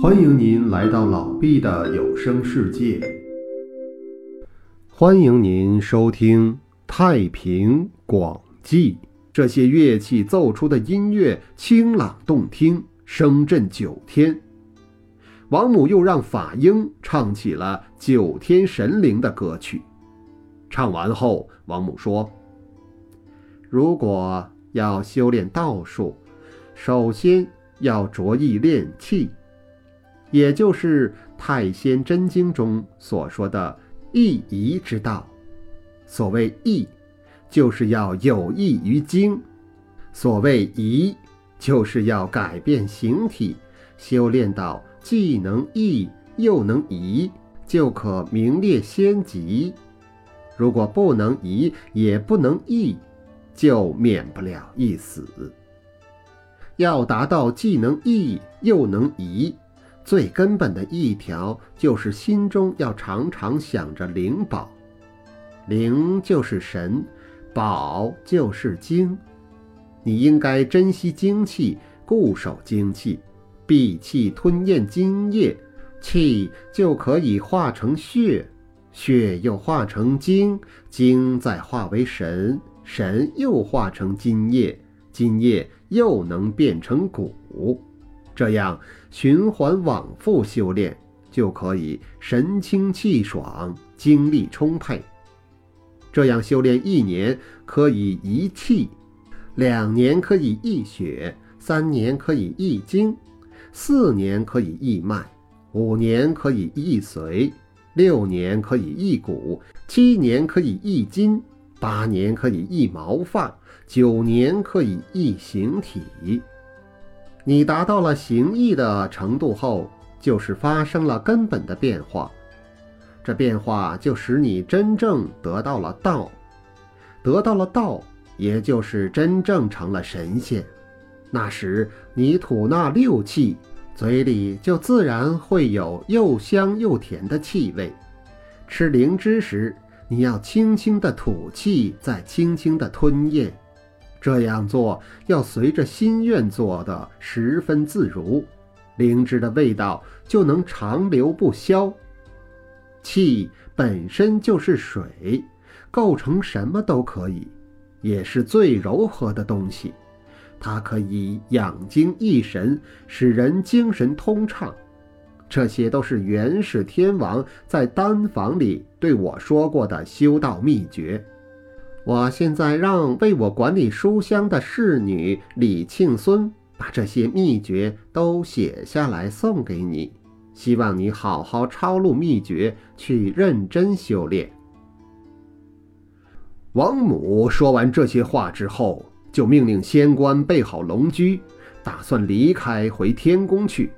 欢迎您来到老毕的有声世界。欢迎您收听《太平广记》。这些乐器奏出的音乐清朗动听，声震九天。王母又让法英唱起了九天神灵的歌曲。唱完后，王母说：“如果要修炼道术，首先要着意练气。”也就是《太仙真经》中所说的“意移之道”。所谓“意”，就是要有益于经；所谓“移”，就是要改变形体。修炼到既能易又能移，就可名列仙籍；如果不能移也不能易，就免不了一死。要达到既能易又能移。最根本的一条就是心中要常常想着灵宝，灵就是神，宝就是精。你应该珍惜精气，固守精气，闭气吞咽精液，气就可以化成血，血又化成精，精再化为神，神又化成精液，精液又能变成骨。这样循环往复修炼，就可以神清气爽、精力充沛。这样修炼一年可以益气，两年可以益血，三年可以益精，四年可以益脉，五年可以益髓，六年可以益骨，七年可以益筋，八年可以益毛发，九年可以益形体。你达到了行意的程度后，就是发生了根本的变化，这变化就使你真正得到了道，得到了道，也就是真正成了神仙。那时你吐纳六气，嘴里就自然会有又香又甜的气味。吃灵芝时，你要轻轻的吐气，再轻轻的吞咽。这样做要随着心愿做的十分自如，灵芝的味道就能长留不消。气本身就是水，构成什么都可以，也是最柔和的东西。它可以养精益神，使人精神通畅。这些都是元始天王在丹房里对我说过的修道秘诀。我现在让为我管理书香的侍女李庆孙把这些秘诀都写下来送给你，希望你好好抄录秘诀，去认真修炼。王母说完这些话之后，就命令仙官备好龙驹，打算离开回天宫去。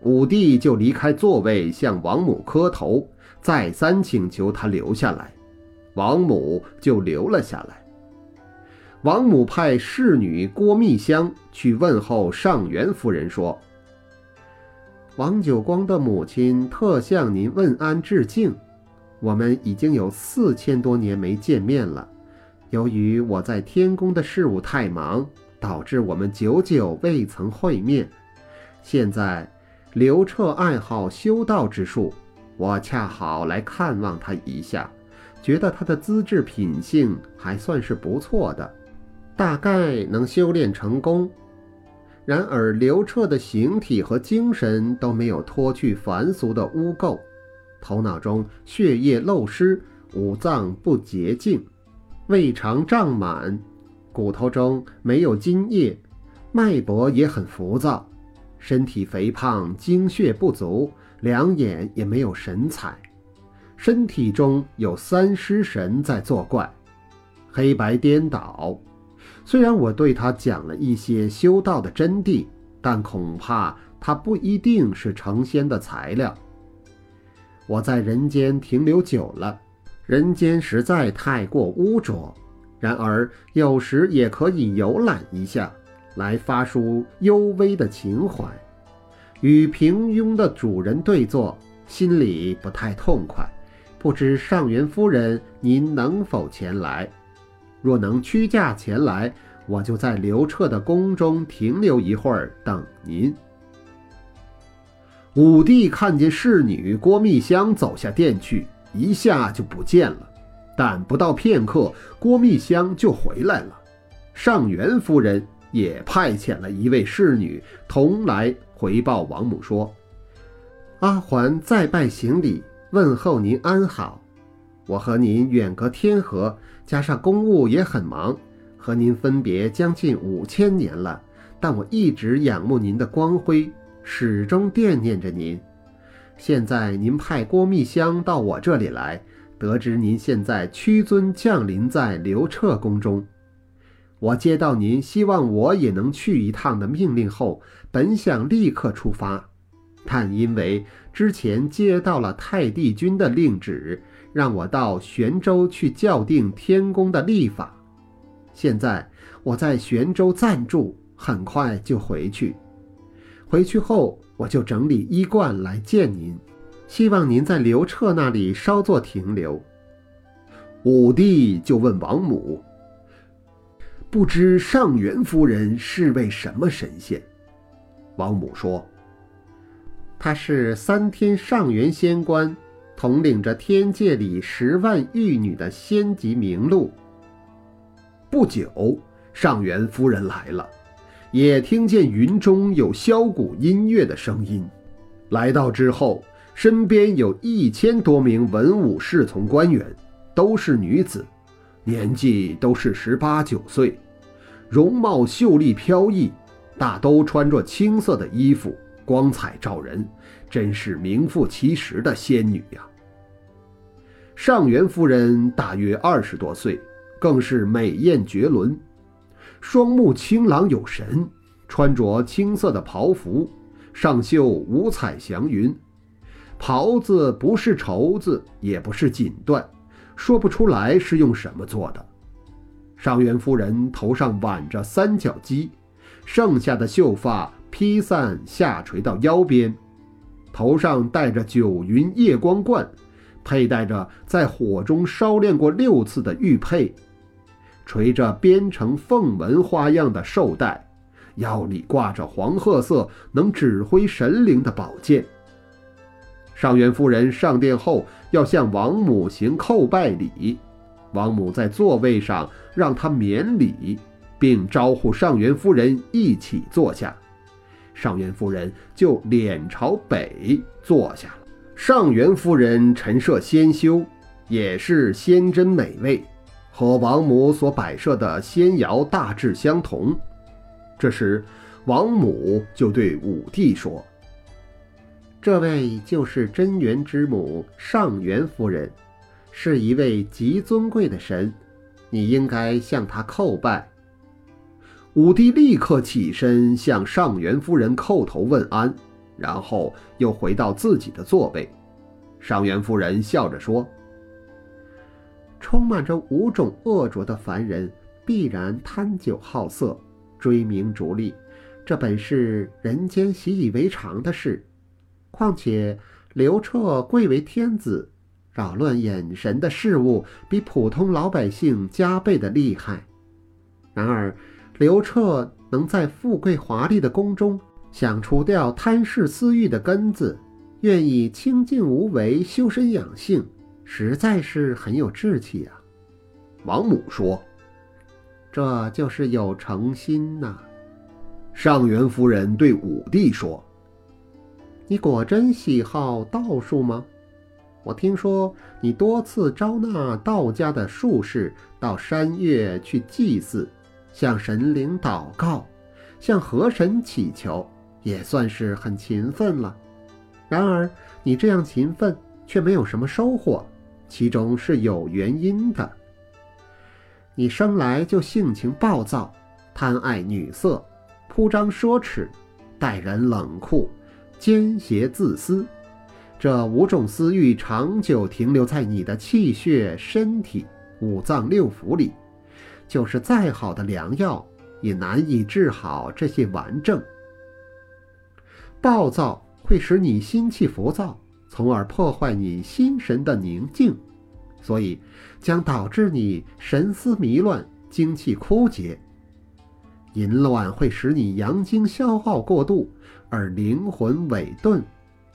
武帝就离开座位，向王母磕头，再三请求他留下来。王母就留了下来。王母派侍女郭密香去问候上元夫人，说：“王九光的母亲特向您问安致敬。我们已经有四千多年没见面了。由于我在天宫的事务太忙，导致我们久久未曾会面。现在刘彻爱好修道之术，我恰好来看望他一下。”觉得他的资质品性还算是不错的，大概能修炼成功。然而刘彻的形体和精神都没有脱去凡俗的污垢，头脑中血液漏失，五脏不洁净，胃肠胀满，骨头中没有津液，脉搏也很浮躁，身体肥胖，精血不足，两眼也没有神采。身体中有三尸神在作怪，黑白颠倒。虽然我对他讲了一些修道的真谛，但恐怕他不一定是成仙的材料。我在人间停留久了，人间实在太过污浊。然而有时也可以游览一下，来发出幽微的情怀。与平庸的主人对坐，心里不太痛快。不知上元夫人，您能否前来？若能屈驾前来，我就在刘彻的宫中停留一会儿，等您。武帝看见侍女郭蜜香走下殿去，一下就不见了。但不到片刻，郭蜜香就回来了。上元夫人也派遣了一位侍女同来回报王母说：“阿环再拜行礼，问候您安好。我和您远隔天河，加上公务也很忙，和您分别将近五千年了。但我一直仰慕您的光辉。”始终惦念着您。现在您派郭密香到我这里来，得知您现在屈尊降临在刘彻宫中。我接到您希望我也能去一趟的命令后，本想立刻出发，但因为之前接到了太帝君的令旨，让我到玄州去校定天宫的历法。现在我在玄州暂住，很快就回去。回去后，我就整理衣冠来见您，希望您在刘彻那里稍作停留。武帝就问王母：“不知上元夫人是位什么神仙？”王母说：“她是三天上元仙官，统领着天界里十万玉女的仙级名录。”不久，上元夫人来了。也听见云中有箫鼓音乐的声音，来到之后，身边有一千多名文武侍从官员，都是女子，年纪都是十八九岁，容貌秀丽飘逸，大都穿着青色的衣服，光彩照人，真是名副其实的仙女呀。上元夫人大约二十多岁，更是美艳绝伦。双目清朗有神，穿着青色的袍服，上绣五彩祥云。袍子不是绸子，也不是锦缎，说不出来是用什么做的。上元夫人头上挽着三角髻，剩下的秀发披散下垂到腰边，头上戴着九云夜光冠，佩戴着在火中烧炼过六次的玉佩。垂着编成凤纹花样的绶带，腰里挂着黄褐色能指挥神灵的宝剑。上元夫人上殿后要向王母行叩拜礼，王母在座位上让她免礼，并招呼上元夫人一起坐下。上元夫人就脸朝北坐下了。上元夫人陈设仙修，也是仙珍美味。和王母所摆设的仙窑大致相同。这时，王母就对武帝说：“这位就是真元之母上元夫人，是一位极尊贵的神，你应该向她叩拜。”武帝立刻起身向上元夫人叩头问安，然后又回到自己的座位。上元夫人笑着说。充满着五种恶浊的凡人，必然贪酒好色、追名逐利，这本是人间习以为常的事。况且刘彻贵为天子，扰乱眼神的事物比普通老百姓加倍的厉害。然而，刘彻能在富贵华丽的宫中想除掉贪嗜私欲的根子，愿意清静无为、修身养性。实在是很有志气呀，王母说：“这就是有诚心呐。”上元夫人对武帝说：“你果真喜好道术吗？我听说你多次招纳道家的术士到山岳去祭祀，向神灵祷告，向河神祈求，也算是很勤奋了。然而你这样勤奋，却没有什么收获。”其中是有原因的。你生来就性情暴躁，贪爱女色，铺张奢侈，待人冷酷，奸邪自私。这五种私欲长久停留在你的气血、身体、五脏六腑里，就是再好的良药，也难以治好这些顽症。暴躁会使你心气浮躁。从而破坏你心神的宁静，所以将导致你神思迷乱、精气枯竭。淫乱会使你阳精消耗过度，而灵魂萎顿，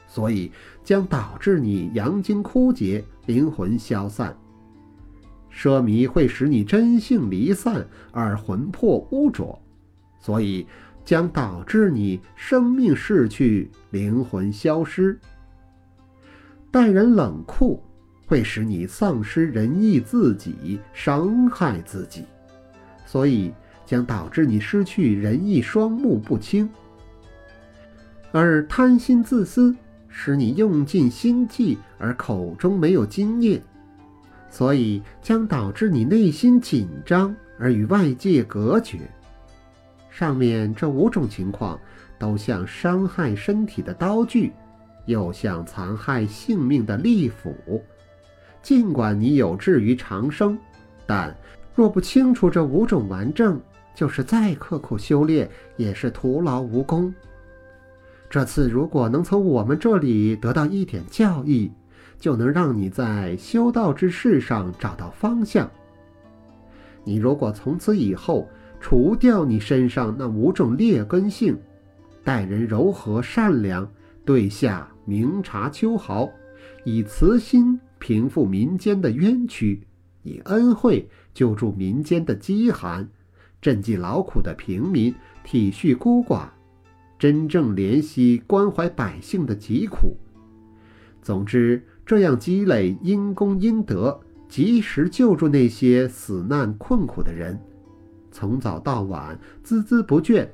所以将导致你阳精枯竭，灵魂消散。奢靡会使你真性离散而魂魄污浊，所以将导致你生命逝去，灵魂消失。待人冷酷会使你丧失仁义，自己伤害自己，所以将导致你失去仁义，双目不清。而贪心自私使你用尽心计而口中没有津液。所以将导致你内心紧张而与外界隔绝。上面这五种情况都像伤害身体的刀具，又像残害性命的利斧。尽管你有志于长生，但若不清楚这五种顽症，就是再刻苦修炼也是徒劳无功。这次如果能从我们这里得到一点教益。就能让你在修道之事上找到方向。你如果从此以后除掉你身上那五种劣根性，待人柔和善良，对下明察秋毫，以慈心平复民间的冤屈，以恩惠救助民间的饥寒，赈济劳苦的平民，体恤孤寡，真正怜惜关怀百姓的疾苦。总之。这样积累因功因德，及时救助那些死难困苦的人，从早到晚孜孜不倦，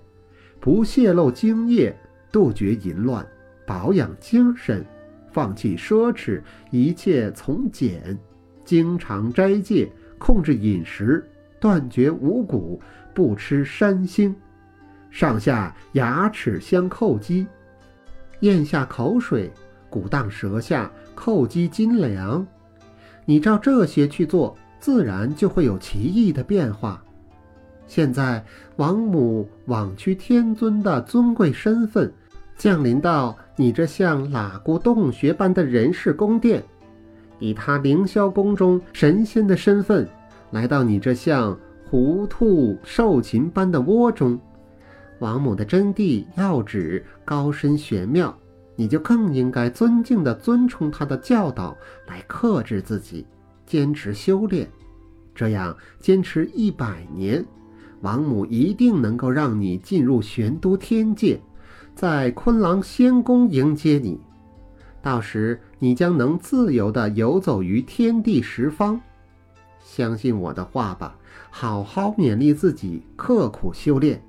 不泄露精液，杜绝淫乱，保养精神，放弃奢侈，一切从简，经常斋戒，控制饮食，断绝五谷，不吃山腥，上下牙齿相扣击，咽下口水。鼓荡舌下，叩击金梁。你照这些去做，自然就会有奇异的变化。现在，王母枉屈天尊的尊贵身份，降临到你这像喇姑洞穴般的人世宫殿，以他凌霄宫中神仙的身份，来到你这像糊兔兽禽般的窝中。王母的真谛要旨高深玄妙。你就更应该尊敬地尊崇他的教导，来克制自己，坚持修炼。这样坚持一百年，王母一定能够让你进入玄都天界，在昆仑仙宫迎接你。到时你将能自由地游走于天地十方。相信我的话吧，好好勉励自己，刻苦修炼。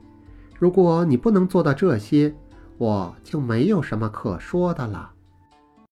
如果你不能做到这些，我就没有什么可说的了。